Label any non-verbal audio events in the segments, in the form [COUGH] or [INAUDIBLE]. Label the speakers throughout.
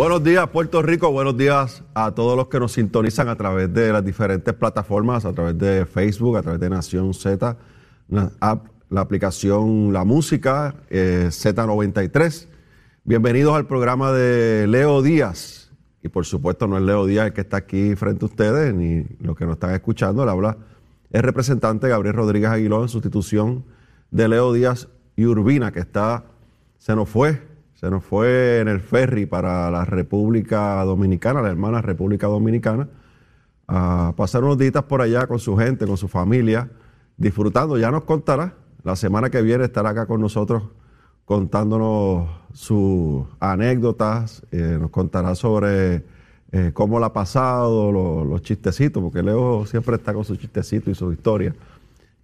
Speaker 1: Buenos días Puerto Rico, buenos días a todos los que nos sintonizan a través de las diferentes plataformas, a través de Facebook, a través de Nación Z, la aplicación La Música, eh, Z93. Bienvenidos al programa de Leo Díaz. Y por supuesto no es Leo Díaz el que está aquí frente a ustedes, ni los que nos están escuchando, le habla el representante Gabriel Rodríguez Aguiló en sustitución de Leo Díaz y Urbina, que está, se nos fue, se nos fue en el ferry para la República Dominicana, la hermana República Dominicana, a pasar unos días por allá con su gente, con su familia, disfrutando. Ya nos contará, la semana que viene estará acá con nosotros contándonos sus anécdotas, eh, nos contará sobre eh, cómo la ha pasado, lo- los chistecitos, porque Leo siempre está con sus chistecitos y su historia.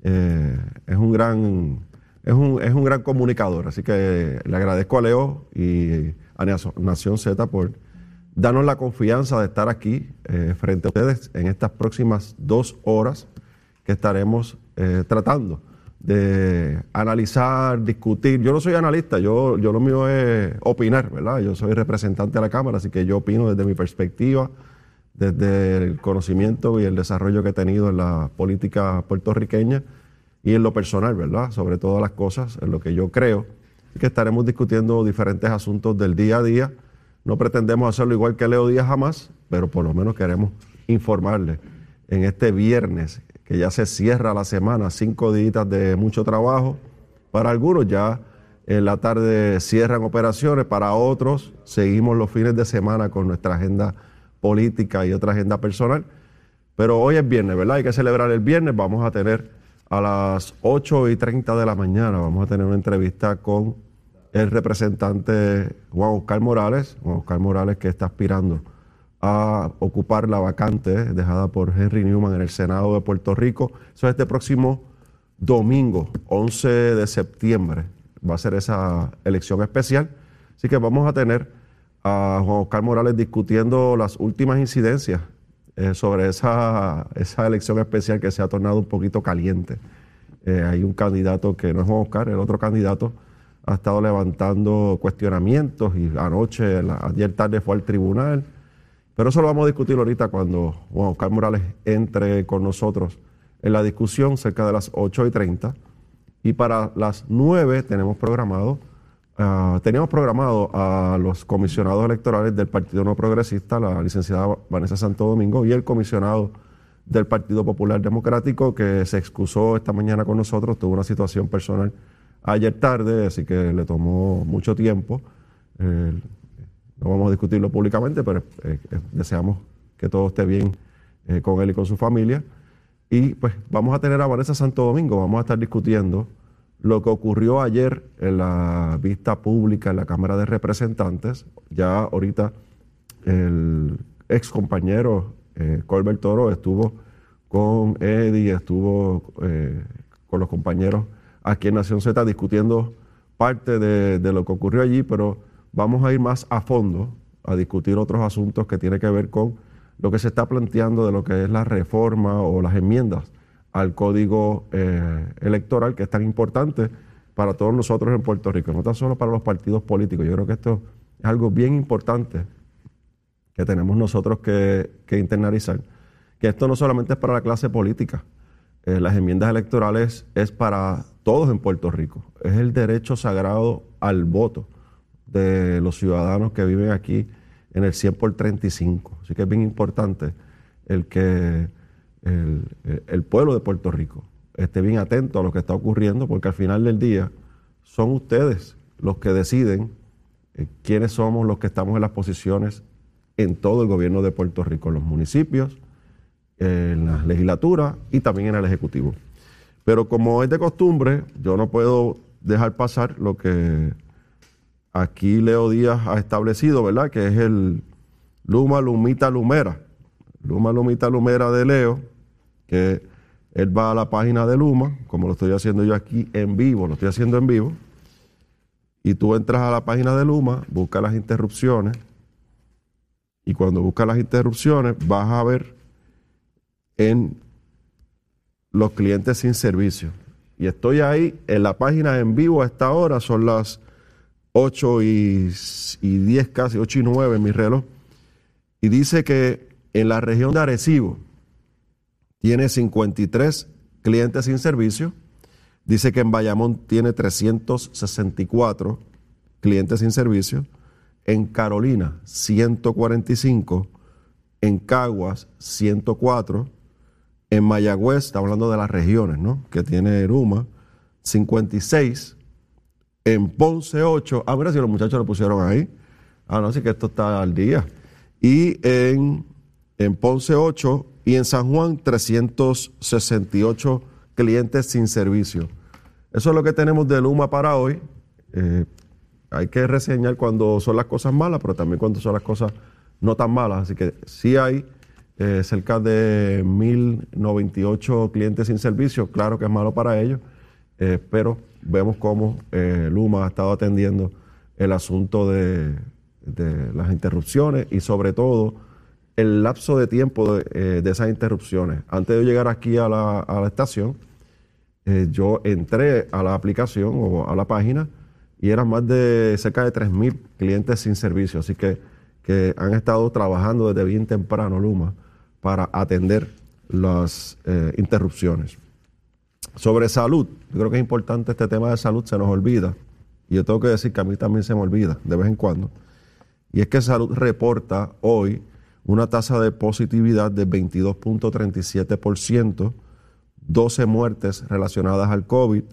Speaker 1: Eh, es un gran es un, es un gran comunicador, así que le agradezco a Leo y a Nación Z por darnos la confianza de estar aquí eh, frente a ustedes en estas próximas dos horas que estaremos eh, tratando de analizar, discutir. Yo no soy analista, yo, yo lo mío es opinar, ¿verdad? Yo soy representante de la Cámara, así que yo opino desde mi perspectiva, desde el conocimiento y el desarrollo que he tenido en la política puertorriqueña y en lo personal, ¿verdad? Sobre todas las cosas, en lo que yo creo, que estaremos discutiendo diferentes asuntos del día a día. No pretendemos hacerlo igual que Leo Díaz jamás, pero por lo menos queremos informarle en este viernes, que ya se cierra la semana, cinco días de mucho trabajo. Para algunos ya en la tarde cierran operaciones, para otros seguimos los fines de semana con nuestra agenda política y otra agenda personal. Pero hoy es viernes, ¿verdad? Hay que celebrar el viernes. Vamos a tener a las 8 y 30 de la mañana, vamos a tener una entrevista con el representante Juan Oscar Morales. Juan Oscar Morales que está aspirando a ocupar la vacante dejada por Henry Newman en el Senado de Puerto Rico. Eso es este próximo domingo, 11 de septiembre. Va a ser esa elección especial. Así que vamos a tener a Juan Oscar Morales discutiendo las últimas incidencias eh, sobre esa, esa elección especial que se ha tornado un poquito caliente. Eh, hay un candidato que no es Oscar, el otro candidato ha estado levantando cuestionamientos y anoche, ayer tarde fue al tribunal. Pero eso lo vamos a discutir ahorita cuando Juan Oscar Morales entre con nosotros en la discusión cerca de las 8 y 30. Y para las 9 tenemos programado, ah, teníamos programado a los comisionados electorales del Partido No Progresista, la licenciada Vanessa Santo Domingo, y el comisionado del Partido Popular Democrático, que se excusó esta mañana con nosotros, tuvo una situación personal ayer tarde, así que le tomó mucho tiempo. No vamos a discutirlo públicamente, pero eh, eh, deseamos que todo esté bien eh, con él y con su familia. Y pues vamos a tener a Vanessa Santo Domingo, vamos a estar discutiendo lo que ocurrió ayer en la vista pública en la Cámara de Representantes. Ya ahorita el ex compañero eh, Colbert Toro estuvo con Eddie, estuvo eh, con los compañeros aquí en Nación Z discutiendo parte de, de lo que ocurrió allí, pero vamos a ir más a fondo a discutir otros asuntos que tienen que ver con lo que se está planteando de lo que es la reforma o las enmiendas al código eh, electoral, que es tan importante para todos nosotros en Puerto Rico, no tan solo para los partidos políticos. Yo creo que esto es algo bien importante que tenemos nosotros que, que internalizar, que esto no solamente es para la clase política, eh, las enmiendas electorales es para todos en Puerto Rico, es el derecho sagrado al voto de los ciudadanos que viven aquí en el 100 por 35. Así que es bien importante el que el- pueblo de Puerto Rico esté bien atento a lo que está ocurriendo, porque al final del día son ustedes los que deciden eh, quiénes somos los que estamos en las posiciones en todo el gobierno de Puerto Rico, en los municipios, en la legislatura y también en el Ejecutivo. Pero como es de costumbre, yo no puedo dejar pasar lo que aquí Leo Díaz ha establecido, ¿verdad? Que es el Luma Lumita Lumera. Luma Lumita Lumera de Leo, que él va a la página de Luma, como lo estoy haciendo yo aquí en vivo, lo estoy haciendo en vivo, y tú entras a la página de Luma, buscas las interrupciones, y cuando buscas las interrupciones vas a ver en los clientes sin servicio. Y estoy ahí en la página en vivo a esta hora, son las 8 y, 10, casi 8 y 9 en mi reloj. Y dice que en la región de Arecibo tiene 53 clientes sin servicio. Dice que en Bayamón tiene 364 clientes sin servicio. En Carolina, 145. En Caguas, 104 en Mayagüez, está hablando de las regiones, ¿no? Que tiene Ruma, 56. En Ponce, 8. Ah, mira si los muchachos lo pusieron ahí. Ah, no, sí que esto está al día. Y en, en Ponce, 8. Y en San Juan, 368 clientes sin servicio. Eso es lo que tenemos de Luma para hoy. Eh, hay que reseñar cuando son las cosas malas, pero también cuando son las cosas no tan malas. Así que sí hay eh, cerca de 1.098 clientes sin servicio. Claro que es malo para ellos, eh, pero vemos cómo Luma ha estado atendiendo el asunto de, las interrupciones y sobre todo el lapso de tiempo de, esas interrupciones. Antes de llegar aquí a la, estación, yo entré a la aplicación o a la página y eran más de cerca de 3.000 clientes sin servicio. Así que, que han estado trabajando desde bien temprano Luma para atender las eh, interrupciones. Sobre salud, yo creo que es importante este tema de salud, se nos olvida, y yo tengo que decir que a mí también se me olvida de vez en cuando, y es que salud reporta hoy una tasa de positividad de 22.37%, 12 muertes relacionadas al COVID,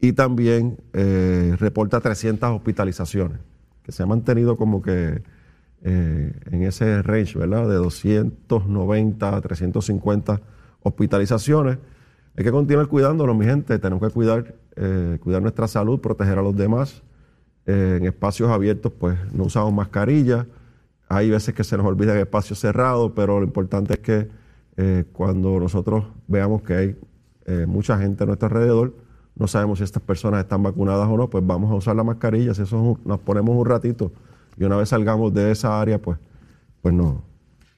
Speaker 1: y también eh, reporta 300 hospitalizaciones, que se ha mantenido como que eh, en ese range, ¿verdad? De 290 a 350 hospitalizaciones. Hay que continuar cuidándonos, mi gente. Tenemos que cuidar, eh, cuidar nuestra salud, proteger a los demás. En espacios abiertos, pues no usamos mascarilla. Hay veces que se nos olvida en espacios cerrados, pero lo importante es que cuando nosotros veamos que hay mucha gente a nuestro alrededor, no sabemos si estas personas están vacunadas o no, pues vamos a usar la mascarilla. Si eso nos ponemos un ratito y una vez salgamos de esa área, pues, pues no,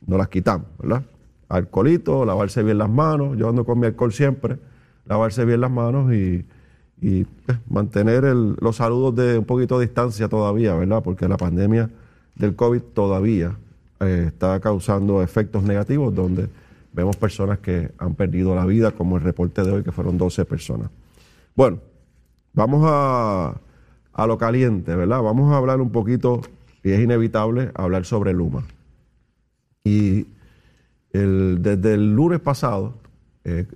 Speaker 1: no las quitamos, ¿verdad? Alcoholito, lavarse bien las manos, yo ando con mi alcohol siempre, lavarse bien las manos y, pues, mantener los saludos de un poquito de distancia todavía, ¿verdad? Porque la pandemia del COVID todavía eh, está causando efectos negativos donde vemos personas que han perdido la vida, como el reporte de hoy, que fueron 12 personas. Bueno, vamos a, a lo caliente, ¿verdad? Vamos a hablar un poquito y es inevitable hablar sobre Luma. Y desde el lunes pasado eh,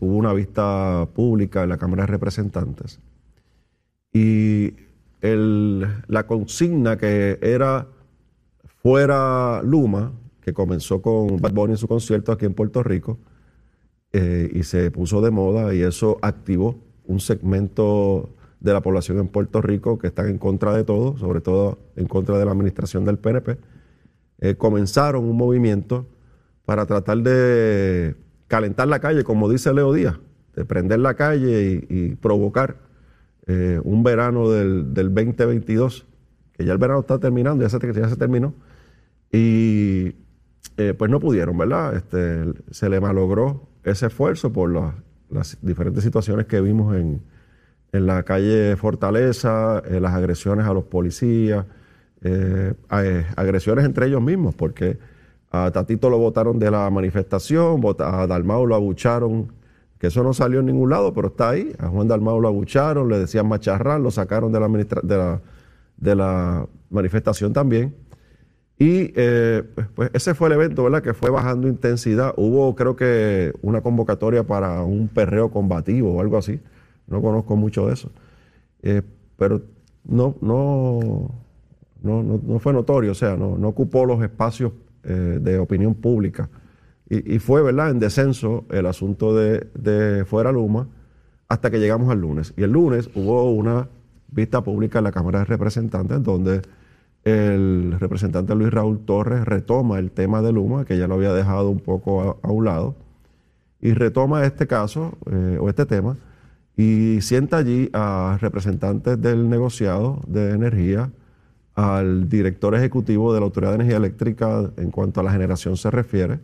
Speaker 1: hubo una vista pública en la Cámara de Representantes y la consigna que era fuera Luma, que comenzó con Bad Bunny en su concierto aquí en Puerto Rico, eh, y se puso de moda y eso activó un segmento de la población en Puerto Rico que están en contra de todo, sobre todo en contra de la administración del PNP, eh, comenzaron un movimiento para tratar de calentar la calle, como dice Leo Díaz, de prender la calle y, provocar eh, un verano del, 2022, que ya el verano está terminando, ya se, ya se terminó, y eh, pues no pudieron, ¿verdad? Este, se le malogró ese esfuerzo por las diferentes situaciones que vimos en, en la calle Fortaleza, eh, las agresiones a los policías, agresiones entre ellos mismos, porque a Tatito lo votaron de la manifestación, a Dalmau lo abucharon, que eso no salió en ningún lado, pero está ahí. A Juan Dalmau lo abucharon, le decían macharrán, lo sacaron de la, manifestación también. Y eh, pues, ese fue el evento, ¿verdad? Que fue bajando intensidad. Hubo, creo que, una convocatoria para un perreo combativo o algo así. No conozco mucho de eso. Eh, pero no, no, no, no, fue notorio, o sea, no, no ocupó los espacios eh, de opinión pública. Y, fue, ¿verdad?, en descenso el asunto de, de Fuera Luma hasta que llegamos al lunes. Y el lunes hubo una vista pública en la Cámara de Representantes donde el representante Luis Raúl Torres retoma el tema de Luma, que ya lo había dejado un poco a, un lado, y retoma este caso eh, o este tema y sienta allí a representantes del negociado de energía, al director ejecutivo de la Autoridad de Energía Eléctrica en cuanto a la generación se refiere,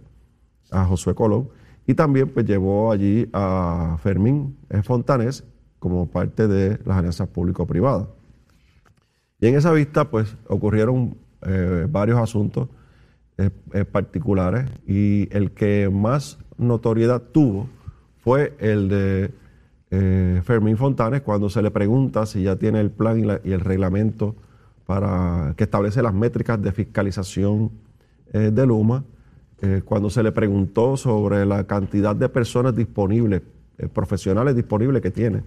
Speaker 1: a Josué Colón, y también pues llevó allí a Fermín Fontanés como parte de las alianzas público-privadas. Y en esa vista, pues, ocurrieron eh, varios asuntos eh, eh, particulares y el que más notoriedad tuvo fue el de Fermín Fontanes cuando se le pregunta si ya tiene el plan y, el reglamento para que establece las métricas de fiscalización de Luma, cuando se le preguntó sobre la cantidad de personas disponibles, profesionales disponibles que tiene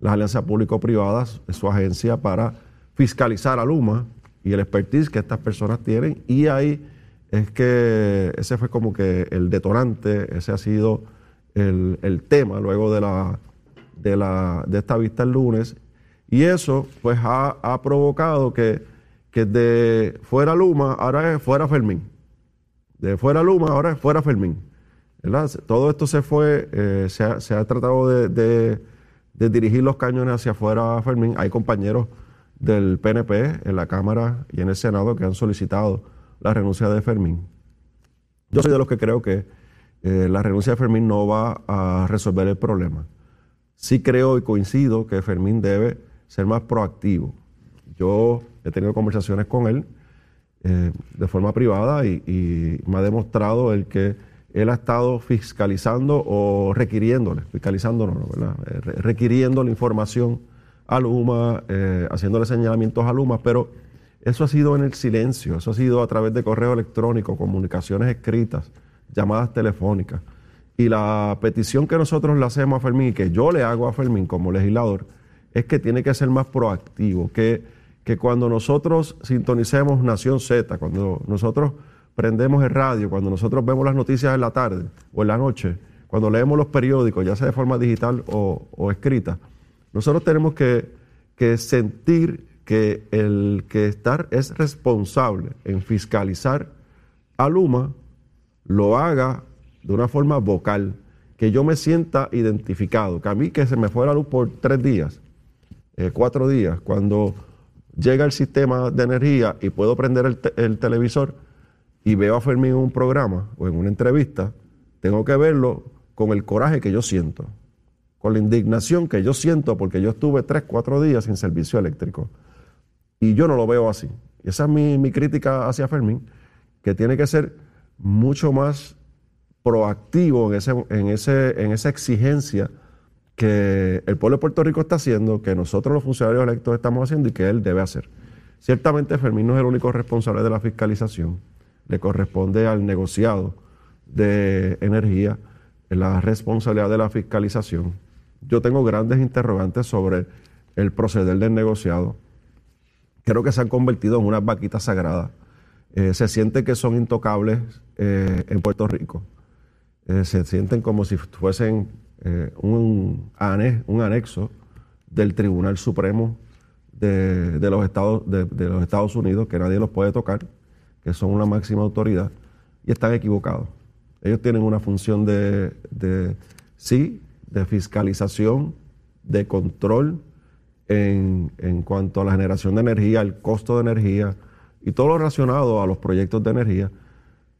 Speaker 1: las alianzas público-privadas, su agencia para fiscalizar a Luma y el expertise que estas personas tienen. Y ahí es que ese fue como que el detonante, ese ha sido el, tema luego de, la, de, la, de esta vista el lunes. Y eso pues ha, provocado que, que, de fuera Luma ahora es fuera Fermín. De fuera Luma ahora fuera Fermín. ¿verdad? Todo esto se fue, eh, se, ha, se, ha, tratado de, de, de dirigir los cañones hacia afuera Fermín. Hay compañeros del PNP en la Cámara y en el Senado que han solicitado la renuncia de Fermín. Yo soy de los que creo que eh, la renuncia de Fermín no va a resolver el problema. Sí creo y coincido que Fermín debe ser más proactivo. Yo he tenido conversaciones con él eh, de forma privada y, me ha demostrado el que él ha estado fiscalizando o requiriéndole, fiscalizando no, ¿verdad? Eh, requiriendo la información a Luma, eh, haciéndole señalamientos a Luma, pero eso ha sido en el silencio, eso ha sido a través de correo electrónico, comunicaciones escritas, llamadas telefónicas. Y la petición que nosotros le hacemos a Fermín y que yo le hago a Fermín como legislador es que tiene que ser más proactivo, que, que cuando nosotros sintonicemos Nación Z, cuando nosotros prendemos el radio, cuando nosotros vemos las noticias en la tarde o en la noche, cuando leemos los periódicos, ya sea de forma digital o, escrita, nosotros tenemos que, sentir que el que estar es responsable en fiscalizar a Luma lo haga de una forma vocal, que yo me sienta identificado, que a mí que se me fue la luz por tres días, eh, cuatro días, cuando llega el sistema de energía y puedo prender el, el televisor y veo a Fermín en un programa o en una entrevista, tengo que verlo con el coraje que yo siento con la indignación que yo siento porque yo estuve tres, cuatro días sin servicio eléctrico. Y yo no lo veo así. Esa es mi, crítica hacia Fermín, que tiene que ser mucho más proactivo en, ese, en, ese, en esa exigencia que el pueblo de Puerto Rico está haciendo, que nosotros los funcionarios electos estamos haciendo y que él debe hacer. Ciertamente Fermín no es el único responsable de la fiscalización, le corresponde al negociado de energía la responsabilidad de la fiscalización yo tengo grandes interrogantes sobre el proceder del negociado. Creo que se han convertido en unas vaquitas sagradas. Eh, se siente que son intocables eh, en Puerto Rico. Eh, se sienten como si fuesen un, un, anexo del Tribunal Supremo de, los Estados, de, los Estados Unidos, que nadie los puede tocar, que son una máxima autoridad, y están equivocados. Ellos tienen una función de, de sí, de fiscalización, de control en, cuanto a la generación de energía, el costo de energía y todo lo relacionado a los proyectos de energía,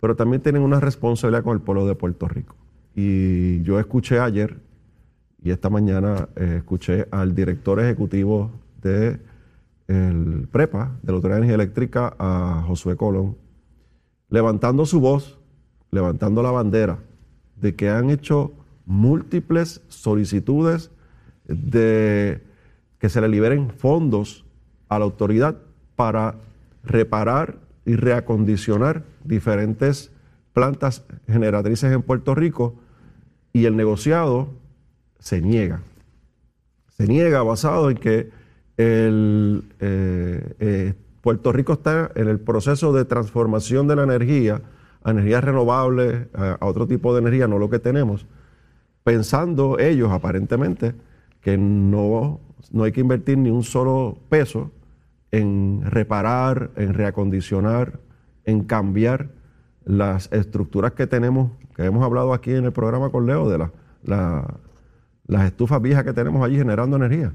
Speaker 1: pero también tienen una responsabilidad con el pueblo de Puerto Rico. Y yo escuché ayer y esta mañana eh, escuché al director ejecutivo de el PREPA, de la Autoridad de Energía Eléctrica, a Josué Colón, levantando su voz, levantando la bandera de que han hecho múltiples solicitudes de que se le liberen fondos a la autoridad para reparar y reacondicionar diferentes plantas generatrices en Puerto Rico y el negociado se niega. Se niega basado en que el, eh, eh, Puerto Rico está en el proceso de transformación de la energía a energías renovables, a, a otro tipo de energía, no lo que tenemos, pensando ellos aparentemente que no, no hay que invertir ni un solo peso en reparar, en reacondicionar, en cambiar las estructuras que tenemos, que hemos hablado aquí en el programa con Leo, de la- la- las estufas viejas que tenemos allí generando energía.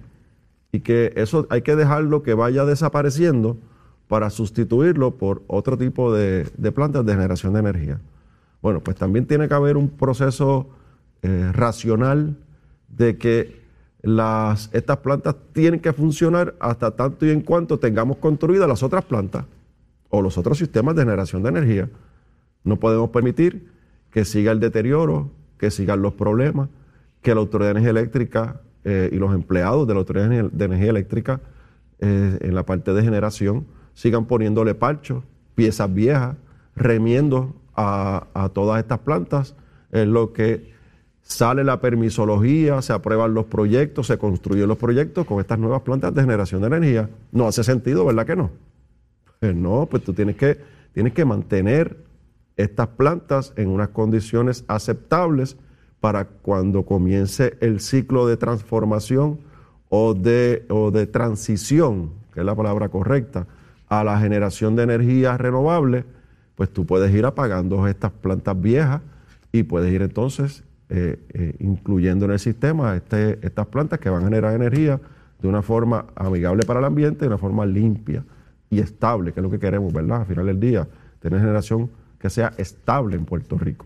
Speaker 1: Y que eso hay que dejarlo que vaya desapareciendo para sustituirlo por otro tipo de, de plantas de generación de energía. Bueno, pues también tiene que haber un proceso eh, racional de que las, estas plantas tienen que funcionar hasta tanto y en cuanto tengamos construidas las otras plantas o los otros sistemas de generación de energía. No podemos permitir que siga el deterioro, que sigan los problemas, que la Autoridad de Energía Eléctrica eh, y los empleados de la Autoridad de Energía- Eléctrica eh, en la parte de generación sigan poniéndole parchos, piezas viejas, remiendo a, a todas estas plantas, en lo que sale la permisología, se aprueban los proyectos, se construyen los proyectos con estas nuevas plantas de generación de energía. No hace sentido, ¿verdad que no? Pues no, pues tú tienes que, tienes que mantener estas plantas en unas condiciones aceptables para cuando comience el ciclo de transformación o de, o de transición, que es la palabra correcta, a la generación de energía renovable, pues tú puedes ir apagando estas plantas viejas y puedes ir entonces eh, eh, incluyendo en el sistema este- estas plantas que van a generar energía de una forma amigable para el ambiente, de una forma limpia y estable, que es lo que queremos, ¿verdad? Al final del día, tener generación que sea estable en Puerto Rico.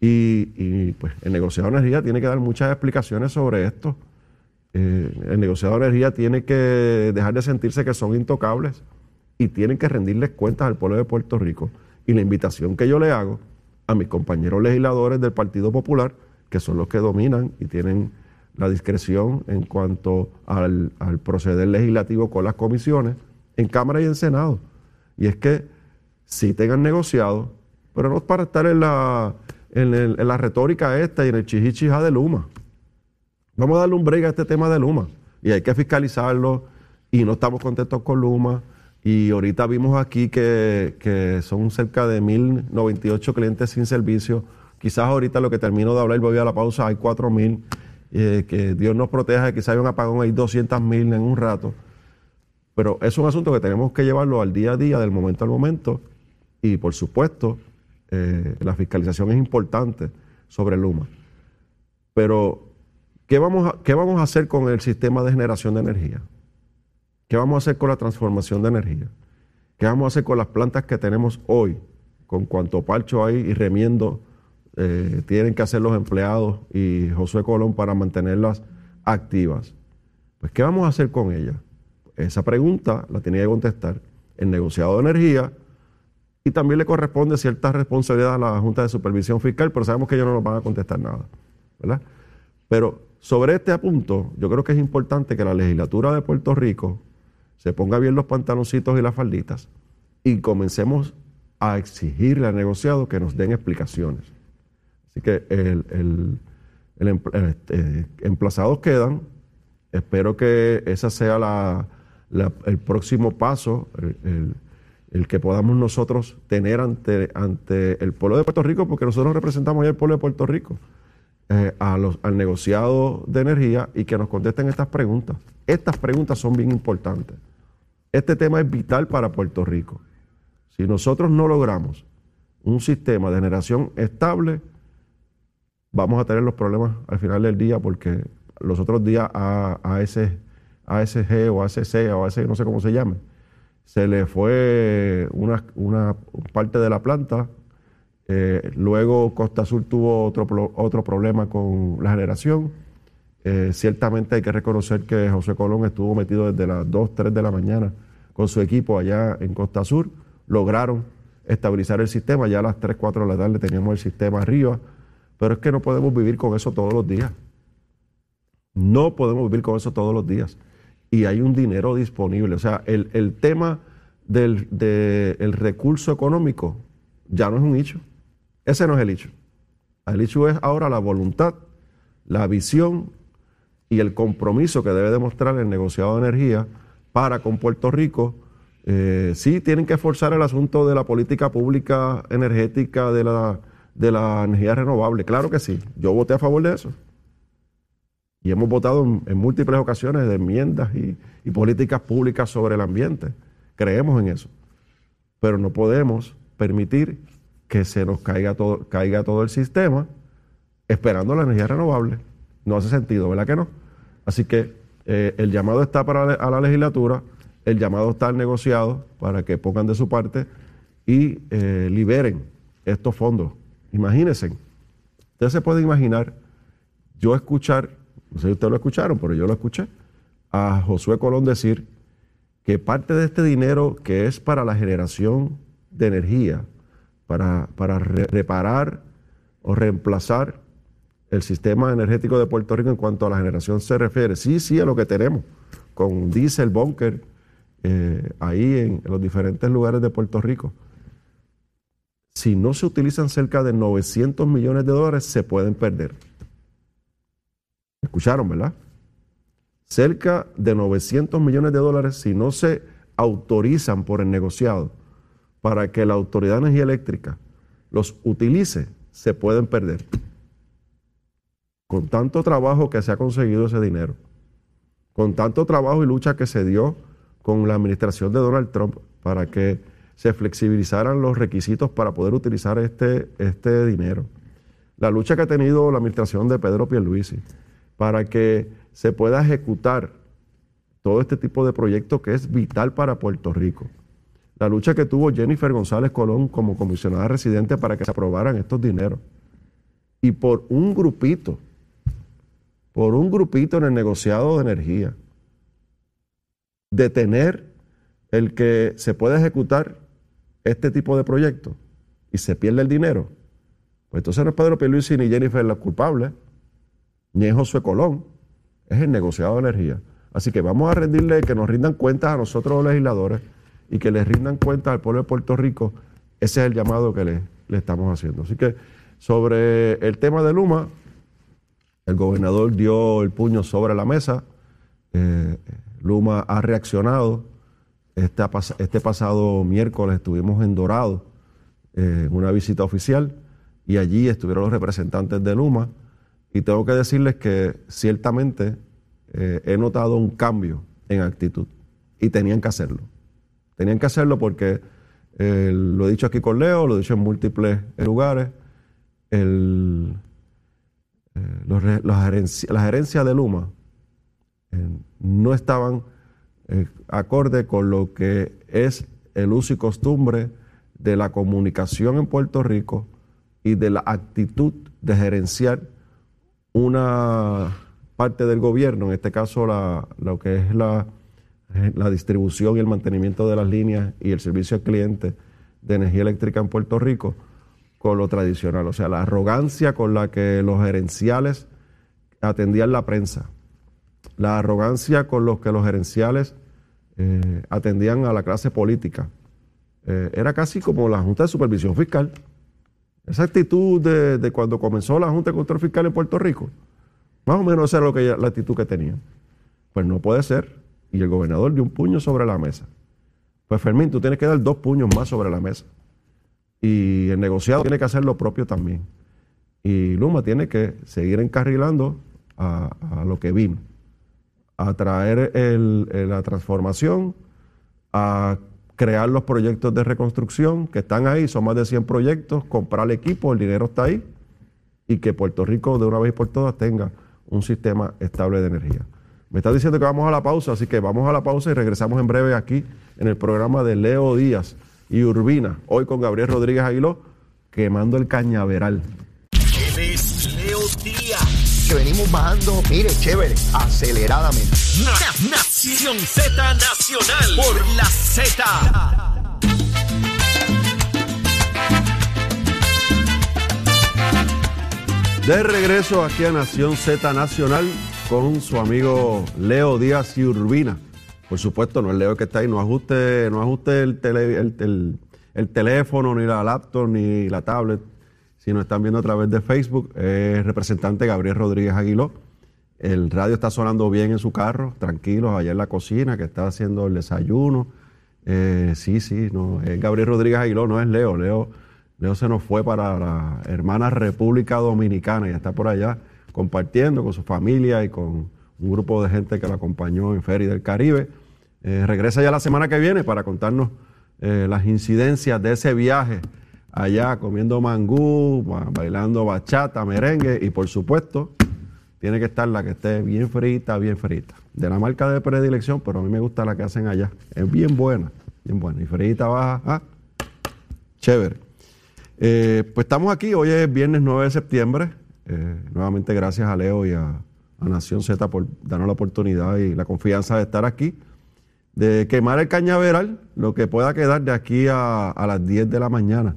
Speaker 1: Y, pues el negociado de energía tiene que dar muchas explicaciones sobre esto. Eh, el negociado de energía tiene que dejar de sentirse que son intocables y tienen que rendirles cuentas al pueblo de Puerto Rico. Y la invitación que yo le hago a mis compañeros legisladores del Partido Popular, que son los que dominan y tienen la discreción en cuanto al, al proceder legislativo con las comisiones, en Cámara y en Senado. Y es que sí tengan negociado, pero no para estar en la, en, la retórica esta y en el chichichija de Luma. Vamos a darle un break a este tema de Luma. Y hay que fiscalizarlo. Y no estamos contentos con Luma. Y ahorita vimos aquí que, que son cerca de 1.098 clientes sin servicio. Quizás ahorita lo que termino de hablar, voy a la pausa, hay 4.000. eh, que Dios nos proteja, quizás hay un apagón, hay 200.000 en un rato. Pero es un asunto que tenemos que llevarlo al día a día, del momento al momento. Y por supuesto, eh, la fiscalización es importante sobre Luma. Pero, ¿qué vamos, a, ¿qué vamos a hacer con el sistema de generación de energía? ¿Qué vamos a hacer con la transformación de energía? ¿Qué vamos a hacer con las plantas que tenemos hoy? Con cuanto parcho hay y remiendo eh, tienen que hacer los empleados y Josué Colón para mantenerlas activas. Pues, ¿qué vamos a hacer con ellas? Esa pregunta la tenía que contestar el negociado de energía y también le corresponde cierta responsabilidad a la Junta de Supervisión Fiscal, pero sabemos que ellos no nos van a contestar nada. ¿verdad? Pero sobre este punto, yo creo que es importante que la legislatura de Puerto Rico se ponga bien los pantaloncitos y las falditas y comencemos a exigirle al negociado que nos den explicaciones. Así que el, empl- este, emplazados quedan. Espero que ese sea la- el próximo paso, el- que podamos nosotros tener ante, ante el pueblo de Puerto Rico, porque nosotros representamos ya el pueblo de Puerto Rico, eh, al negociado de energía y que nos contesten estas preguntas. Estas preguntas son bien importantes. Este tema es vital para Puerto Rico. Si nosotros no logramos un sistema de generación estable, vamos a tener los problemas al final del día porque los otros días a, a ese ASG o ASC o ASC, no sé cómo se llame, se le fue una, una parte de la planta. eh, luego Costa Azul tuvo otro, otro problema con la generación. Eh, ciertamente hay que reconocer que José Colón estuvo metido desde las 2, 3 de la mañana con su equipo allá en Costa Sur. Lograron estabilizar el sistema. Ya a las 3, 4 de la tarde teníamos el sistema arriba. Pero es que no podemos vivir con eso todos los días. No podemos vivir con eso todos los días. Y hay un dinero disponible. O sea, el, el tema del de el recurso económico ya no es un hecho. Ese no es el hecho. El hecho es ahora la voluntad, la visión y el compromiso que debe demostrar el negociado de energía para con Puerto Rico. Eh, sí, tienen que forzar el asunto de la política pública energética de la, de la energía renovable. Claro que sí. Yo voté a favor de eso. Y hemos votado en, múltiples ocasiones de enmiendas y, políticas públicas sobre el ambiente. Creemos en eso. Pero no podemos permitir que se nos caiga todo, caiga todo el sistema esperando la energía renovable. No hace sentido, ¿verdad que no? Así que eh, el llamado está para a la legislatura, el llamado está al negociado para que pongan de su parte y eh, liberen estos fondos. Imagínense, ustedes se pueden imaginar yo escuchar, no sé si ustedes lo escucharon, pero yo lo escuché, a Josué Colón decir que parte de este dinero que es para la generación de energía, para, para reparar o reemplazar el sistema energético de Puerto Rico en cuanto a la generación se refiere. Sí, sí, a lo que tenemos, con diesel, bunker, eh, ahí en, los diferentes lugares de Puerto Rico. Si no se utilizan cerca de 900 millones de dólares, se pueden perder. Escucharon, ¿verdad? Cerca de 900 millones de dólares, si no se autorizan por el negociado para que la Autoridad de Energía Eléctrica los utilice, se pueden perder con tanto trabajo que se ha conseguido ese dinero, con tanto trabajo y lucha que se dio con la administración de Donald Trump para que se flexibilizaran los requisitos para poder utilizar este, este dinero. La lucha que ha tenido la administración de Pedro Pierluisi para que se pueda ejecutar todo este tipo de proyectos que es vital para Puerto Rico. La lucha que tuvo Jennifer González Colón como comisionada residente para que se aprobaran estos dineros. Y por un grupito por un grupito en el negociado de energía. Detener el que se pueda ejecutar este tipo de proyectos y se pierde el dinero. Pues entonces no es Pedro Pierluisi ni Jennifer la culpable, ni es Colón, es el negociado de energía. Así que vamos a rendirle que nos rindan cuentas a nosotros los legisladores y que les rindan cuentas al pueblo de Puerto Rico. Ese es el llamado que le, le estamos haciendo. Así que sobre el tema de Luma, el gobernador dio el puño sobre la mesa. Eh, Luma ha reaccionado. Este, este, pasado miércoles estuvimos en Dorado, eh, en una visita oficial, y allí estuvieron los representantes de Luma. Y tengo que decirles que ciertamente eh, he notado un cambio en actitud. Y tenían que hacerlo. Tenían que hacerlo porque, lo he dicho aquí con Leo, lo he dicho en múltiples lugares, el, eh, las gerencias de Luma eh, no estaban eh, acorde con lo que es el uso y costumbre de la comunicación en Puerto Rico y de la actitud de gerenciar una parte del gobierno, en este caso la, lo que es la, la distribución y el mantenimiento de las líneas y el servicio al cliente de energía eléctrica en Puerto Rico, con lo tradicional. O sea, la arrogancia con la que los gerenciales atendían la prensa, la arrogancia con los que los gerenciales eh, atendían a la clase política. Eh, era casi como la Junta de Supervisión Fiscal. Esa actitud de, cuando comenzó la Junta de Control Fiscal en Puerto Rico, más o menos esa era lo que, la actitud que tenían. Pues no puede ser. Y el gobernador dio un puño sobre la mesa. Pues Fermín, tú tienes que dar dos puños más sobre la mesa. Y el negociado tiene que hacer lo propio también. Y Luma tiene que seguir encarrilando a, lo que vino, a traer la transformación, a crear los proyectos de reconstrucción que están ahí, son más de 100 proyectos, comprar el equipo, el dinero está ahí, y que Puerto Rico de una vez por todas tenga un sistema estable de energía. Me está diciendo que vamos a la pausa, así que vamos a la pausa y regresamos en breve aquí en el programa de Leo Díaz y Urbina. Hoy con Gabriel Rodríguez Aguiló, quemando el cañaveral.
Speaker 2: Leo Díaz.
Speaker 3: Que venimos bajando, mire, chévere, aceleradamente.
Speaker 2: Nación Z Nacional por la
Speaker 1: De regreso aquí a Nación Z Nacional con su amigo Leo Díaz y Urbina Por supuesto, no es Leo que está ahí, no ajuste, no ajuste el- el teléfono, ni la laptop, ni la tablet, si nos están viendo a través de Facebook, es representante Gabriel Rodríguez Aguiló. El radio está sonando bien en su carro, tranquilos, allá en la cocina, que está haciendo el desayuno. Eh, sí, sí, no, es Gabriel Rodríguez Aguiló, no es Leo. Leo. Leo se nos fue para la hermana República Dominicana y está por allá compartiendo con su familia y con un grupo de gente que lo acompañó en Feria del Caribe. Eh, regresa ya la semana que viene para contarnos eh, las incidencias de ese viaje allá comiendo mangú, ba- bailando bachata, merengue y por supuesto tiene que estar la que esté bien frita, bien frita. De la marca de predilección, pero a mí me gusta la que hacen allá. Es bien buena, bien buena. Y frita baja, ah, chévere. Eh, pues estamos aquí, hoy es viernes 9 de septiembre. Eh, nuevamente gracias a Leo y a, Nación Z por darnos la oportunidad y la confianza de estar aquí, de quemar el cañaveral, lo que pueda quedar de aquí a, las 10 de la mañana.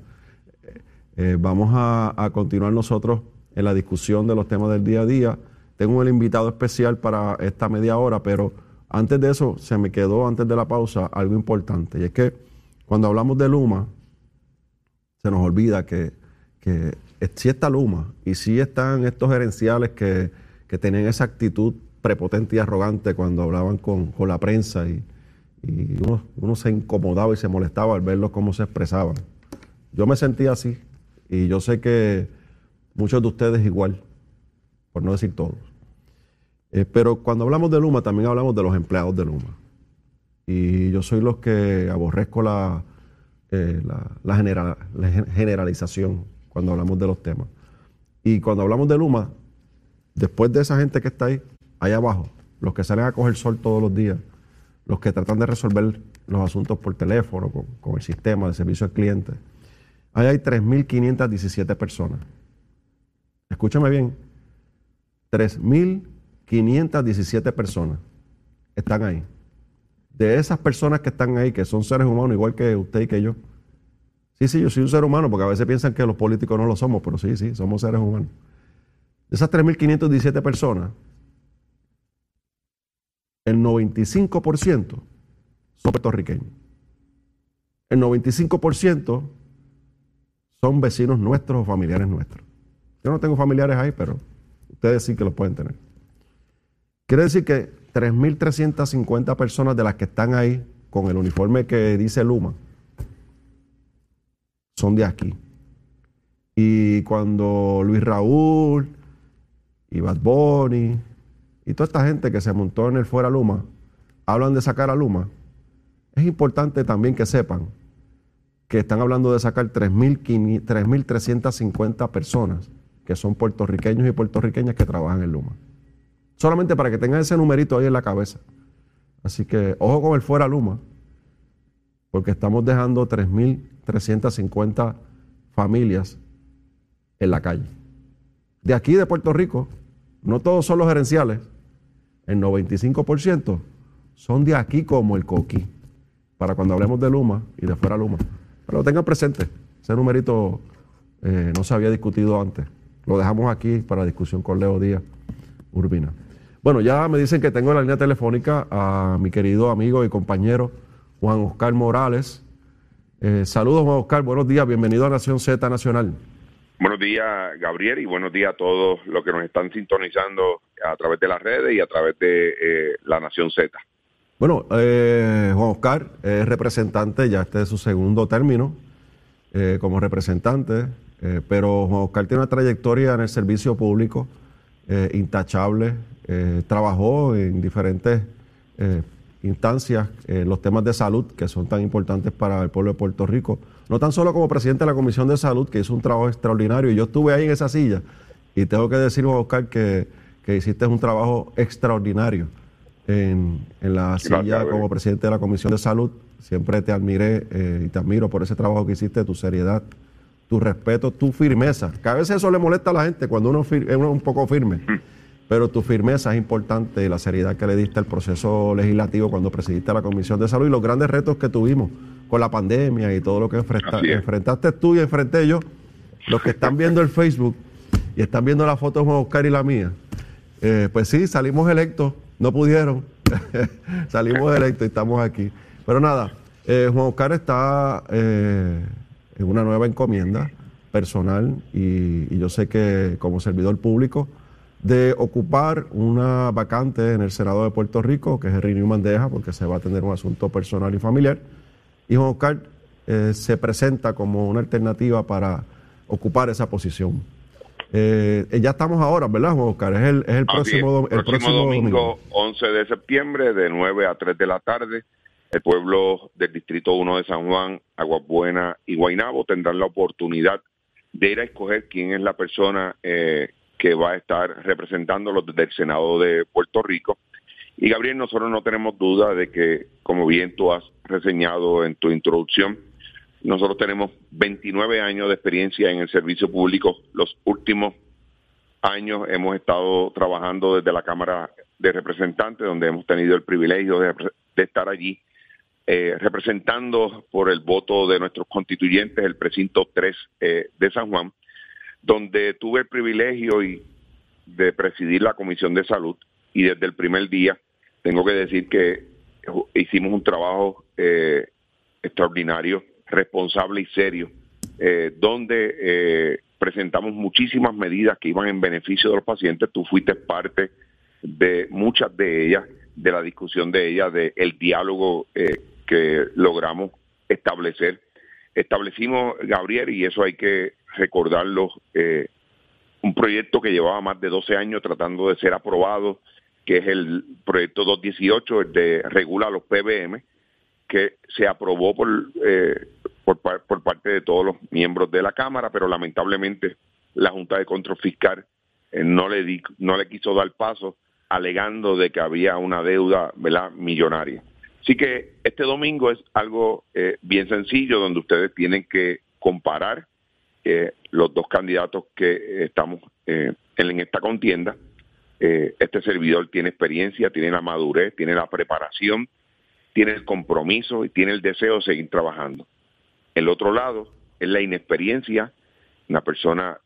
Speaker 1: Eh, vamos a continuar nosotros en la discusión de los temas del día a día. Tengo el invitado especial para esta media hora, pero antes de eso se me quedó, antes de la pausa, algo importante. Y es que cuando hablamos de Luma, se nos olvida que, que sí está Luma y sí están estos gerenciales que, que tenían esa actitud prepotente y arrogante cuando hablaban con, con la prensa y, y uno, uno se incomodaba y se molestaba al verlos cómo se expresaban. Yo me sentía así y yo sé que muchos de ustedes igual, por no decir todos. Eh, pero cuando hablamos de Luma también hablamos de los empleados de Luma. Y yo soy los que aborrezco la, eh, la, la genera- la gen- generalización cuando hablamos de los temas. Y cuando hablamos de Luma, después de esa gente que está ahí, allá abajo, los que salen a coger sol todos los días, los que tratan de resolver los asuntos por teléfono, con, con el sistema de servicio al cliente, ahí hay 3.517 personas. Escúchame bien, 3.517 personas están ahí. De esas personas que están ahí, que son seres humanos igual que usted y que yo. Sí, sí, yo soy un ser humano, porque a veces piensan que los políticos no lo somos, pero sí, sí, somos seres humanos. De esas 3.517 personas, el 95% son puertorriqueños. El 95% son vecinos nuestros o familiares nuestros. Yo no tengo familiares ahí, pero ustedes sí que los pueden tener. Quiere decir que 3.350 personas de las que están ahí con el uniforme que dice Luma son de aquí. Y cuando Luis Raúl y Bad Bunny y toda esta gente que se montó en el Fuera Luma hablan de sacar a Luma, es importante también que sepan que están hablando de sacar 3.500 3.350 personas que son puertorriqueños y puertorriqueñas que trabajan en Luma. Solamente para que tengan ese numerito ahí en la cabeza. Así que ojo con el fuera Luma, porque estamos dejando 3.350 familias en la calle. De aquí de Puerto Rico, no todos son los gerenciales, el 95% son de aquí como el coquí, para cuando hablemos de Luma y de fuera Luma. Pero tengan presente, ese numerito eh, no se había discutido antes. Lo dejamos aquí para discusión con Leo Díaz Urbina. Bueno, ya me dicen que tengo en la línea telefónica a mi querido amigo y compañero Juan Oscar Morales. Eh, saludos, Juan Oscar, buenos días, bienvenido a Nación Z Nacional.
Speaker 4: Buenos días, Gabriel, y buenos días a todos los que nos están sintonizando a través de las redes y a través de eh, la Nación Z.
Speaker 1: Bueno, eh, Juan Oscar es representante, ya este es su segundo término como representante, pero Juan Oscar tiene una trayectoria en el servicio público intachable, eh, trabajó en diferentes eh, instancias en los temas de salud que son tan importantes para el pueblo de Puerto Rico, no tan solo como presidente de la Comisión de Salud, que hizo un trabajo extraordinario, y yo estuve ahí en esa silla, y tengo que decir, Oscar, que, que hiciste un trabajo extraordinario en, en la silla como presidente de la Comisión de Salud. Siempre te admiré eh, y te admiro por ese trabajo que hiciste, tu seriedad, tu respeto, tu firmeza. Que a veces eso le molesta a la gente cuando uno es un poco firme. Pero tu firmeza es importante y la seriedad que le diste al proceso legislativo cuando presidiste la Comisión de Salud y los grandes retos que tuvimos con la pandemia y todo lo que enfrenta- enfrentaste tú y enfrenté yo. Los que están viendo el Facebook y están viendo la foto de Juan Oscar y la mía, eh, pues sí, salimos electos, no pudieron, [LAUGHS] Salimos electos y estamos aquí. Pero nada, eh, Juan Oscar está eh, en una nueva encomienda personal y, y yo sé que como servidor público de ocupar una vacante en el Senado de Puerto Rico, que es el Reunión Mandeja, porque se va a tener un asunto personal y familiar. Y Juan Oscar eh, se presenta como una alternativa para ocupar esa posición. Eh, ya estamos ahora, ¿verdad, Juan Oscar? Es el, es el próximo, el
Speaker 4: próximo
Speaker 1: próximo
Speaker 4: domingo, 11 de septiembre, de 9 a 3 de la tarde. El pueblo del Distrito 1 de San Juan, Aguas Buenas y Guaynabo tendrán la oportunidad de ir a escoger quién es la persona eh, que va a estar representándolos desde el Senado de Puerto Rico. Y Gabriel, nosotros no tenemos duda de que, como bien tú has reseñado en tu introducción, nosotros tenemos 29 años de experiencia en el servicio público. Los últimos años hemos estado trabajando desde la Cámara de Representantes, donde hemos tenido el privilegio de, estar allí eh, representando por el voto de nuestros constituyentes el precinto 3 eh, de San Juan, donde tuve el privilegio y de presidir la Comisión de Salud y desde el primer día tengo que decir que hicimos un trabajo eh, extraordinario, responsable y serio, eh, donde eh, presentamos muchísimas medidas que iban en beneficio de los pacientes. Tú fuiste parte de muchas de ellas, de la discusión de ellas, del el diálogo que logramos establecer. Establecimos, Gabriel, y eso hay que recordarlo, eh, un proyecto que llevaba más de 12 años tratando de ser aprobado, que es el proyecto 218, el de regula los PBM, que se aprobó por, eh, por, par- por parte de todos los miembros de la Cámara, pero lamentablemente la Junta de Control Fiscal eh, no, le di- no le quiso dar paso, alegando de que había una deuda millonaria. Así que este domingo es algo bien sencillo, donde ustedes tienen que comparar los dos candidatos que eh, estamos eh, en, en esta contienda. Eh, este servidor tiene experiencia, tiene la madurez, tiene la preparación, tiene el compromiso y tiene el deseo de seguir trabajando. El otro lado es la inexperiencia, una persona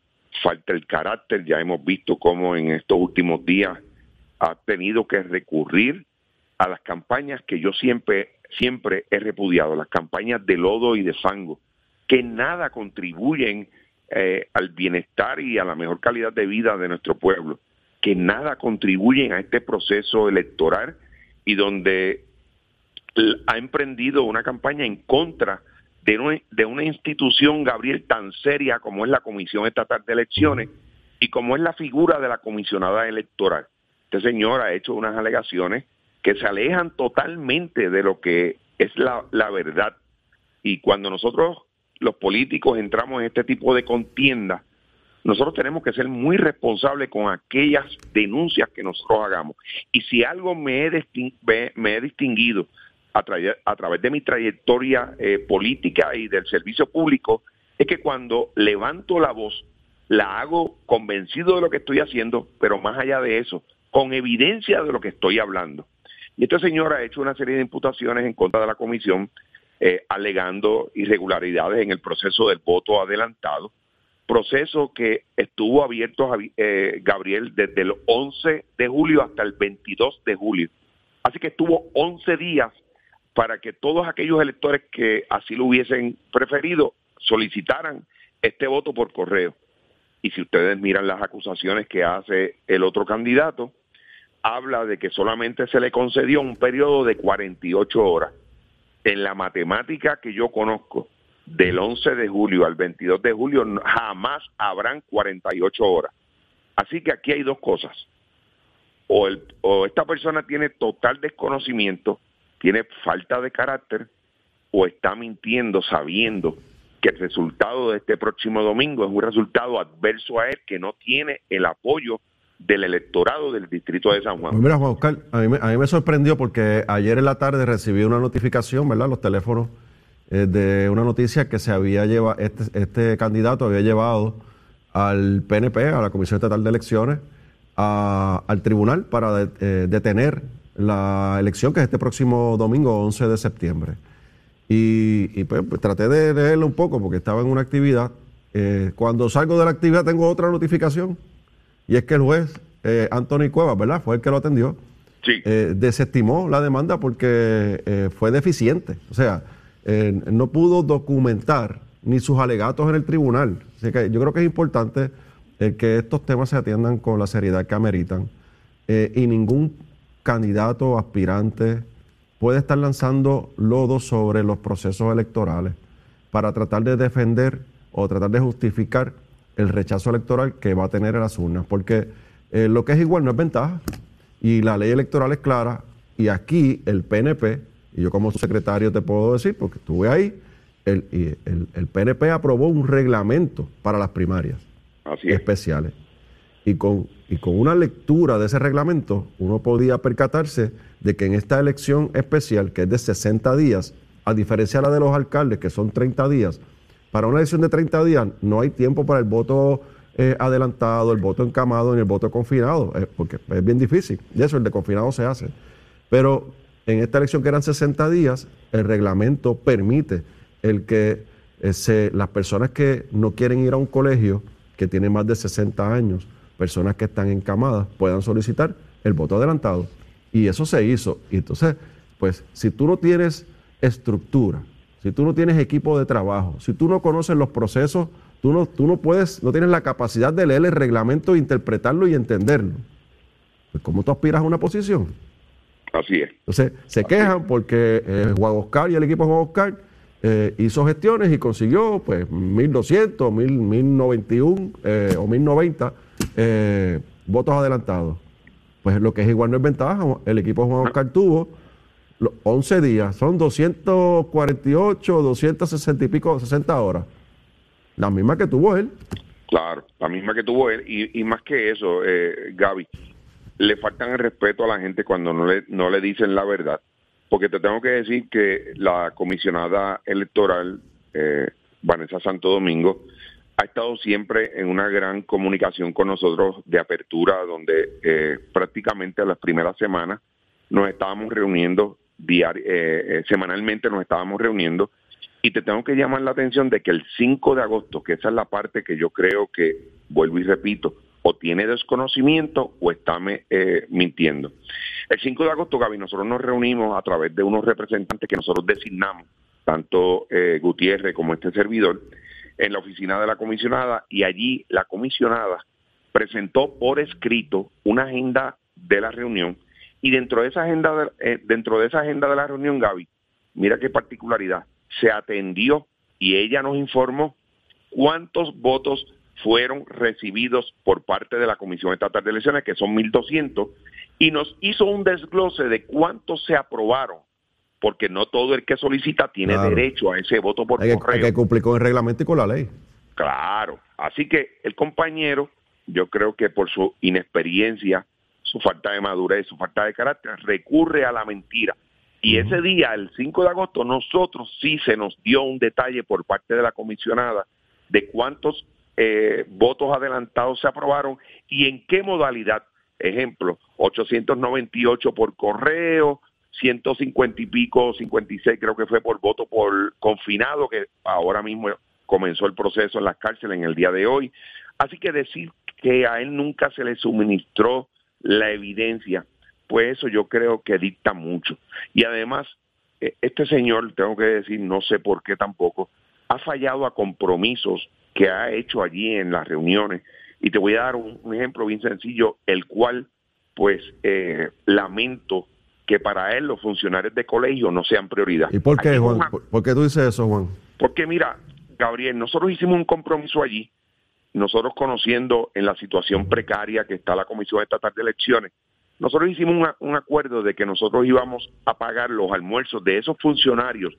Speaker 4: falta el carácter, ya hemos visto cómo en estos últimos días ha tenido que recurrir a las campañas que yo siempre, siempre he repudiado, las campañas de lodo y de fango, que nada contribuyen eh, al bienestar y a la mejor calidad de vida de nuestro pueblo, que nada contribuyen a este proceso electoral y donde ha emprendido una campaña en contra de una, institución, Gabriel, tan seria como es la Comisión Estatal de Elecciones y como es la figura de la comisionada electoral. Este señor ha hecho unas alegaciones que se alejan totalmente de lo que es la verdad. Y cuando nosotros, los políticos, entramos en este tipo de contienda, nosotros tenemos que ser muy responsables con aquellas denuncias que nosotros hagamos. Y si algo me he, distinguido a, tra- a través de mi trayectoria eh, política y del servicio público, es que cuando levanto la voz, la hago convencido de lo que estoy haciendo, pero más allá de eso, con evidencia de lo que estoy hablando. Y este señor ha hecho una serie de imputaciones en contra de la comisión, eh, alegando irregularidades en el proceso del voto adelantado, proceso que estuvo abierto, eh, Gabriel, desde el 11 de julio hasta el 22 de julio. Así que estuvo 11 días para que todos aquellos electores que así lo hubiesen preferido solicitaran este voto por correo. Y si ustedes miran las acusaciones que hace el otro candidato, habla de que solamente se le concedió un periodo de 48 horas. En la matemática que yo conozco, del 11 de julio al 22 de julio jamás habrán 48 horas. Así que aquí hay dos cosas. O, o esta persona tiene total desconocimiento, tiene falta de carácter, o está mintiendo sabiendo que el resultado de este próximo domingo es un resultado adverso a él que no tiene el apoyo del electorado del distrito de San Juan.
Speaker 1: Mira, Juan Oscar, a mí, a me sorprendió porque ayer en la tarde recibí una notificación, ¿verdad? Los teléfonos eh, de una noticia que se había llevado, este, este candidato había llevado al PNP, a la Comisión Estatal de Elecciones, al tribunal para eh, detener la elección que es este próximo domingo 11 de septiembre. Y, y, pues, pues, traté de leerlo un poco porque estaba en una actividad. Eh, cuando salgo de la actividad tengo otra notificación y es que el juez eh, Anthony Cuevas, ¿verdad? Fue el que lo atendió
Speaker 4: Sí.
Speaker 1: eh, desestimó la demanda porque eh, fue deficiente. O sea, eh, no pudo documentar ni sus alegatos en el tribunal. Así que yo creo que es importante que estos temas se atiendan con la seriedad que ameritan. Y ningún candidato o aspirante puede estar lanzando lodo sobre los procesos electorales para tratar de defender o tratar de justificar el rechazo electoral que va a tener en las urnas, porque eh, lo que es igual no es ventaja y la ley electoral es clara y aquí el PNP, y yo como secretario te puedo decir, porque estuve ahí, el, el, el PNP aprobó un reglamento para las primarias
Speaker 4: Así es.
Speaker 1: especiales. Y con, y con una lectura de ese reglamento, uno podía percatarse de que en esta elección especial, que es de 60 días, a diferencia de la de los alcaldes, que son 30 días, para una elección de 30 días no hay tiempo para el voto eh, adelantado, el voto encamado ni el voto confinado, eh, porque es bien difícil. De eso el de confinado se hace. Pero en esta elección que eran 60 días, el reglamento permite el que eh, las personas que no quieren ir a un colegio, que tienen más de 60 años, personas que están encamadas, puedan solicitar el voto adelantado. Y eso se hizo. Y entonces, pues, si tú no tienes estructura, si tú no tienes equipo de trabajo, si tú no conoces los procesos, tú no, tú no puedes, no tienes la capacidad de leer el reglamento, interpretarlo y entenderlo. Pues, ¿cómo tú aspiras a una posición?
Speaker 4: Así es.
Speaker 1: Entonces, se quejan porque eh, Juan Oscar y el equipo de Juan Oscar eh, hizo gestiones y consiguió pues 1.200, 1.091 eh, o 1.090 eh, votos adelantados. Pues lo que es igual no es ventaja. El equipo de Juan Oscar tuvo los 11 días, son 248, 260 y pico, 60 horas. La misma que tuvo él.
Speaker 4: Claro, la misma que tuvo él. Y, y más que eso, eh, Gaby, le faltan el respeto a la gente cuando no le, no le dicen la verdad. Porque te tengo que decir que la comisionada electoral, eh, Vanessa Santo Domingo, ha estado siempre en una gran comunicación con nosotros de apertura, donde eh, prácticamente a las primeras semanas nos estábamos reuniendo eh, eh, semanalmente, nos estábamos reuniendo y te tengo que llamar la atención de que el 5 de agosto, que esa es la parte que yo creo que, vuelvo y repito, o tiene desconocimiento o está me- eh, mintiendo. El 5 de agosto, Gaby, nosotros nos reunimos a través de unos representantes que nosotros designamos, tanto eh, Gutiérrez como este servidor, en la oficina de la comisionada y allí la comisionada presentó por escrito una agenda de la reunión y dentro de esa agenda de, eh, dentro de esa agenda de la reunión Gaby mira qué particularidad se atendió y ella nos informó cuántos votos fueron recibidos por parte de la Comisión Estatal de Elecciones, que son 1.200, y nos hizo un desglose de cuántos se aprobaron, porque no todo el que solicita tiene
Speaker 1: Claro.
Speaker 4: derecho a ese voto por
Speaker 1: Hay que,
Speaker 4: correo.
Speaker 1: hay que cumplir con el reglamento y con la ley.
Speaker 4: Claro, así que el compañero, yo creo que por su inexperiencia, su falta de madurez, su falta de carácter, recurre a la mentira. Y ese día, el 5 de agosto, nosotros sí se nos dio un detalle por parte de la comisionada de cuántos eh, votos adelantados se aprobaron y en qué modalidad. Ejemplo, 898 por correo, 150 y pico, 56 creo que fue por voto por confinado, que ahora mismo comenzó el proceso en las cárceles en el día de hoy. Así que decir que a él nunca se le suministró la evidencia, pues eso yo creo que dicta mucho. Y además, eh, este señor, tengo que decir, no sé por qué tampoco, ha fallado a compromisos que ha hecho allí en las reuniones. Y te voy a dar un, un ejemplo bien sencillo, el cual, pues, eh, lamento que para él los funcionarios de colegio no sean prioridad.
Speaker 1: ¿Y por qué, Juan?
Speaker 4: una-
Speaker 1: ¿Por, por qué tú dices eso, Juan?
Speaker 4: porque mira, Gabriel, nosotros hicimos un compromiso allí, nosotros conociendo en la situación precaria que está la Comisión Estatal de Elecciones, nosotros hicimos una- un acuerdo de que nosotros íbamos a pagar los almuerzos de esos funcionarios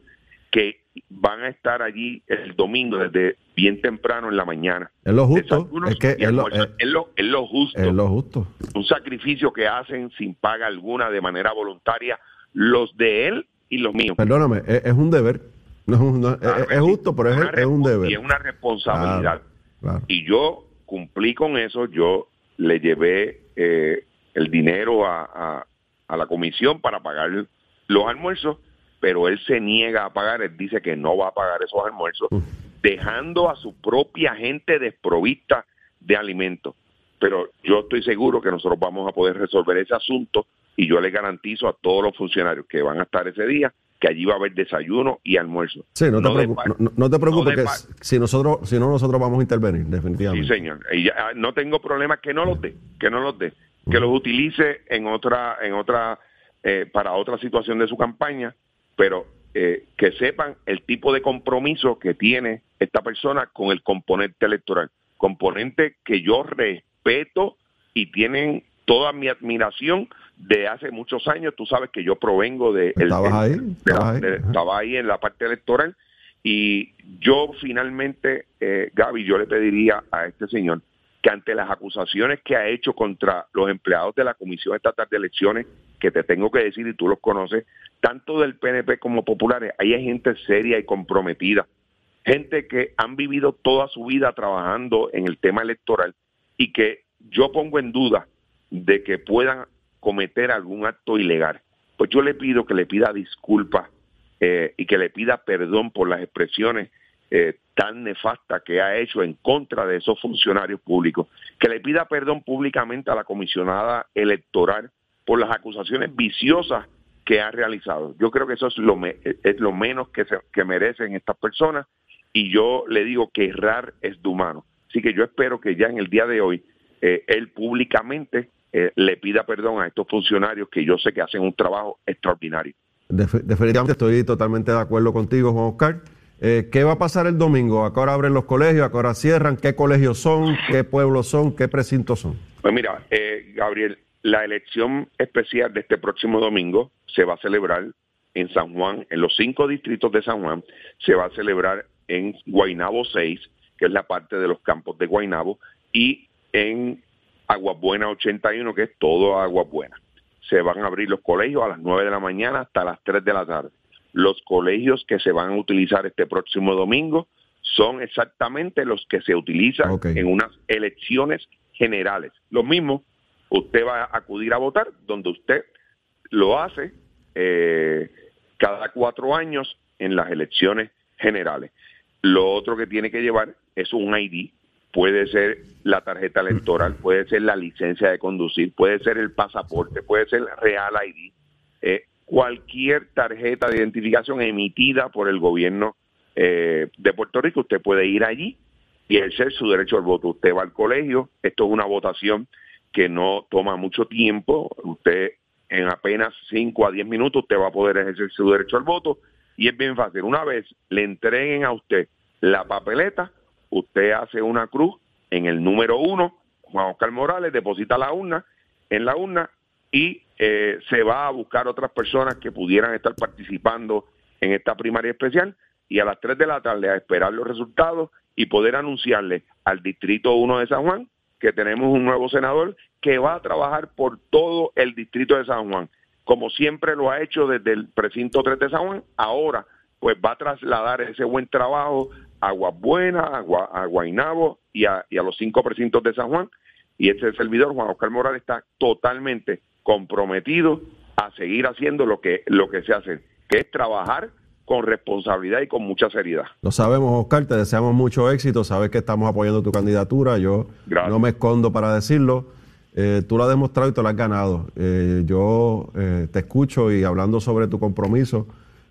Speaker 4: que van a estar allí el domingo desde bien temprano en la mañana.
Speaker 1: Es lo justo. Es que es lo,
Speaker 4: almuerzos.
Speaker 1: es-
Speaker 4: es lo- es lo justo
Speaker 1: es lo justo.
Speaker 4: un sacrificio que hacen sin paga alguna de manera voluntaria los de él y los míos.
Speaker 1: Perdóname, es, un deber. No, es no,
Speaker 4: Claro
Speaker 1: justo, pero es, un deber.
Speaker 4: Y es una responsabilidad.
Speaker 1: Claro, claro.
Speaker 4: Y yo cumplí con eso, yo le llevé eh, el dinero a, a- a la comisión para pagar los almuerzos, pero él se niega a pagar, él dice que no va a pagar esos almuerzos, dejando a su propia gente desprovista de alimentos. Pero yo estoy seguro que nosotros vamos a poder resolver ese asunto y yo le garantizo a todos los funcionarios que van a estar ese día que allí va a haber desayuno y almuerzo.
Speaker 1: Sí, no, te, no- no preocupes, que si nosotros, si no, nosotros vamos a intervenir,
Speaker 4: Sí,
Speaker 1: definitivamente.
Speaker 4: señor. Y ya, ah, no tengo problema que no los dé, que no los dé, que los utilice en otra, en otra, eh, para otra situación de su campaña, pero eh, que sepan el tipo de compromiso que tiene esta persona con el componente electoral, componente que yo respeto y tienen toda mi admiración de hace muchos años. Tú sabes que yo provengo de, el-
Speaker 1: Estabas
Speaker 4: el-
Speaker 1: ahí,
Speaker 4: de la-
Speaker 1: estabas ahí.
Speaker 4: de- estaba ahí en la parte electoral y yo finalmente, eh, Gaby, yo le pediría a este señor que ante las acusaciones que ha hecho contra los empleados de la Comisión Estatal de Elecciones, que te tengo que decir y tú los conoces, tanto del PNP como populares, ahí hay gente seria y comprometida, gente que han vivido toda su vida trabajando en el tema electoral y que yo pongo en duda de que puedan cometer algún acto ilegal. Pues yo le pido que le pida disculpas eh, y que le pida perdón por las expresiones eh, tan nefastas que ha hecho en contra de esos funcionarios públicos, que le pida perdón públicamente a la comisionada electoral por las acusaciones viciosas que ha realizado. Yo creo que eso es lo, menos que, se- que merecen estas personas y yo le digo que errar es de humano. Así que yo espero que ya en el día de hoy eh, él públicamente eh, le pida perdón a estos funcionarios que yo sé que hacen un trabajo extraordinario.
Speaker 1: Def- definitivamente estoy totalmente de acuerdo contigo, Juan Oscar. Eh, ¿Qué va a pasar el domingo? ¿A qué hora abren los colegios? ¿A qué hora cierran? ¿Qué colegios son? ¿Qué pueblos son? ¿Qué precintos son?
Speaker 4: Pues mira, eh, Gabriel, la elección especial de este próximo domingo se va a celebrar en San Juan, en los cinco distritos de San Juan, se va a celebrar en Guainabo 6, que es la parte de los campos de Guainabo, y en Aguabuena 81, que es todo Aguabuena. Se van a abrir los colegios a las 9 de la mañana hasta las 3 de la tarde. Los colegios que se van a utilizar este próximo domingo son exactamente los que se utilizan en unas elecciones generales. Lo mismo, usted va a acudir a votar donde usted lo hace eh, cada cuatro años en las elecciones generales. Lo otro que tiene que llevar es un ID, puede ser la tarjeta electoral, puede ser la licencia de conducir, puede ser el pasaporte, puede ser Real ID, eh, cualquier tarjeta de identificación emitida por el gobierno eh, de Puerto Rico, usted puede ir allí y ejercer su derecho al voto. Usted va al colegio, esto es una votación que no toma mucho tiempo, usted en apenas 5 a 10 minutos usted va a poder ejercer su derecho al voto y es bien fácil. Una vez le entreguen a usted la papeleta, usted hace una cruz en el número uno, Juan Oscar Morales deposita la urna, en la urna y eh, se va a buscar otras personas que pudieran estar participando en esta primaria especial y a las 3 de la tarde a esperar los resultados y poder anunciarle al Distrito 1 de San Juan que tenemos un nuevo senador que va a trabajar por todo el Distrito de San Juan, como siempre lo ha hecho desde el precinto 3 de San Juan, ahora pues va a trasladar ese buen trabajo a Aguas Buenas, a, Gua- a Guaynabo y a, y a los cinco precintos de San Juan. Y este servidor, Juan Oscar Morales, está totalmente comprometido a seguir haciendo lo que, lo que se hace, que es trabajar con responsabilidad y con mucha seriedad.
Speaker 1: Lo sabemos, Oscar, te deseamos mucho éxito. Sabes que estamos apoyando tu candidatura. Yo
Speaker 4: Gracias.
Speaker 1: no me escondo para decirlo. Eh, tú lo has demostrado y te lo has ganado. Eh, yo eh, te escucho y hablando sobre tu compromiso,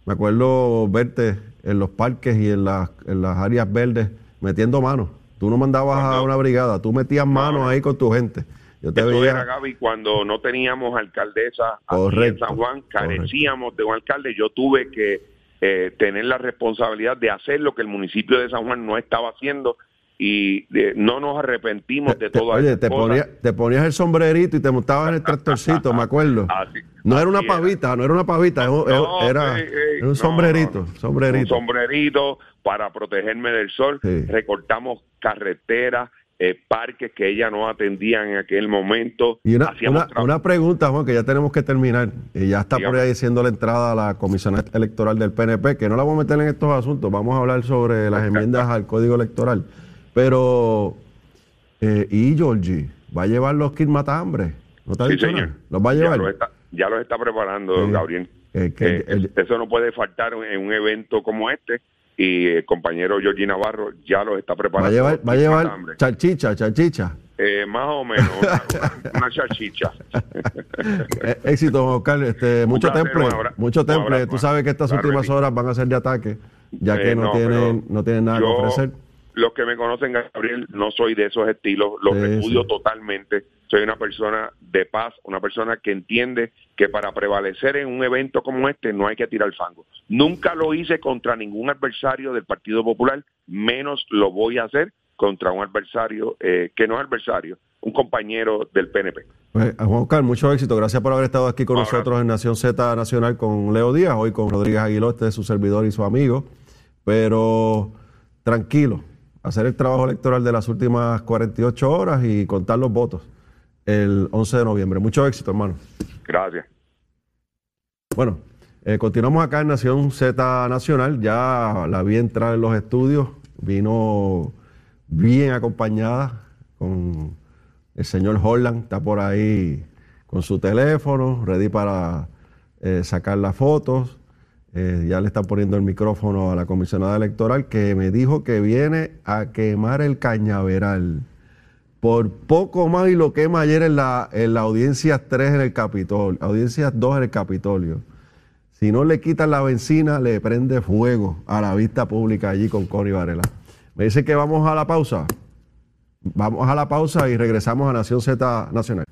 Speaker 1: me acuerdo verte en los parques y en las, en las áreas verdes metiendo manos. Tú no mandabas a
Speaker 4: Cuando-
Speaker 1: una brigada, tú metías manos
Speaker 4: no.
Speaker 1: ahí con tu gente. Yo te
Speaker 4: Eso
Speaker 1: veía.
Speaker 4: era, Gaby, cuando no teníamos alcaldesa aquí en
Speaker 1: Correcto,
Speaker 4: San Juan, carecíamos de un alcalde. Yo tuve que eh, tener la responsabilidad de hacer lo que el municipio de San Juan no estaba haciendo y eh, no nos arrepentimos de todas
Speaker 1: oye, te, ponía- te ponías el sombrerito y te montabas en el tractorcito, me acuerdo. [LAUGHS]
Speaker 4: Así-
Speaker 1: no era una pavita, no era una pavita, era, un-
Speaker 4: No,
Speaker 1: era,
Speaker 4: sí, sí,
Speaker 1: era un
Speaker 4: no,
Speaker 1: sombrerito,
Speaker 4: no, no.
Speaker 1: sombrerito.
Speaker 4: Un sombrerito para protegerme del sol.
Speaker 1: Sí.
Speaker 4: Recortamos carreteras, eh, parques que ella no atendía en aquel momento.
Speaker 1: Y una, una, una pregunta, Juan, que ya tenemos que terminar. Y ya está por ahí diciendo la entrada a la comisión electoral del PNP, que no la vamos a meter en estos asuntos. Vamos a hablar sobre las enmiendas al código electoral. Pero, eh, ¿y Georgie? ¿Va a llevar los kit matambre? ¿No te ha
Speaker 4: Sí, señor.
Speaker 1: ¿Los va a llevar?
Speaker 4: Ya los está, preparando. Gabriel.
Speaker 1: Eh, que
Speaker 4: Eh,
Speaker 1: el-
Speaker 4: eso no puede faltar en un evento como este. Y el compañero Georgie Navarro ya los está
Speaker 1: Va
Speaker 4: preparando.
Speaker 1: a llevar, va a llevar
Speaker 4: matambre.
Speaker 1: chachicha, chachicha.
Speaker 4: Eh, más o menos, [LAUGHS] una, una, una chachicha.
Speaker 1: Eh, Éxito, Oscar. Este, mucho
Speaker 4: placer,
Speaker 1: temple,
Speaker 4: abra-
Speaker 1: mucho temple.
Speaker 4: abrazo,
Speaker 1: Tú sabes que estas últimas horas van a ser de ataque, ya que
Speaker 4: Eh,
Speaker 1: no,
Speaker 4: no,
Speaker 1: tienen, no tienen nada que ofrecer.
Speaker 4: Los que me conocen, Gabriel, no soy de esos estilos, los repudio totalmente. Soy una persona de paz, una persona que entiende que para prevalecer en un evento como este no hay que tirar fango. Nunca lo hice contra ningún adversario del Partido Popular, menos lo voy a hacer contra un adversario eh, que no es adversario, un compañero del PNP.
Speaker 1: Pues, a Juan Oscar, mucho éxito. Gracias por haber estado aquí con
Speaker 4: Ahora.
Speaker 1: nosotros en Nación Z Nacional con Leo Díaz, hoy con Rodríguez Aguiló, este es su servidor y su amigo. Pero tranquilo, hacer el trabajo electoral de las últimas 48 horas y contar los votos el 11 de noviembre. Mucho éxito, hermano.
Speaker 4: Gracias.
Speaker 1: Bueno, eh, continuamos acá en Nación Z Nacional. Ya la vi entrar en los estudios. Vino bien acompañada con el señor Holland. Está por ahí con su teléfono, ready para eh, sacar las fotos. Eh, ya le está poniendo el micrófono a la comisionada electoral que me dijo que viene a quemar el cañaveral. Por poco más y lo quema ayer en la, en la audiencia 3 en el Capitolio, audiencia 2 en el Capitolio. Si no le quitan la benzina, le prende fuego a la vista pública allí con Connie Varela. Me dice que vamos a la pausa. Vamos a la pausa y regresamos a Nación Z Nacional.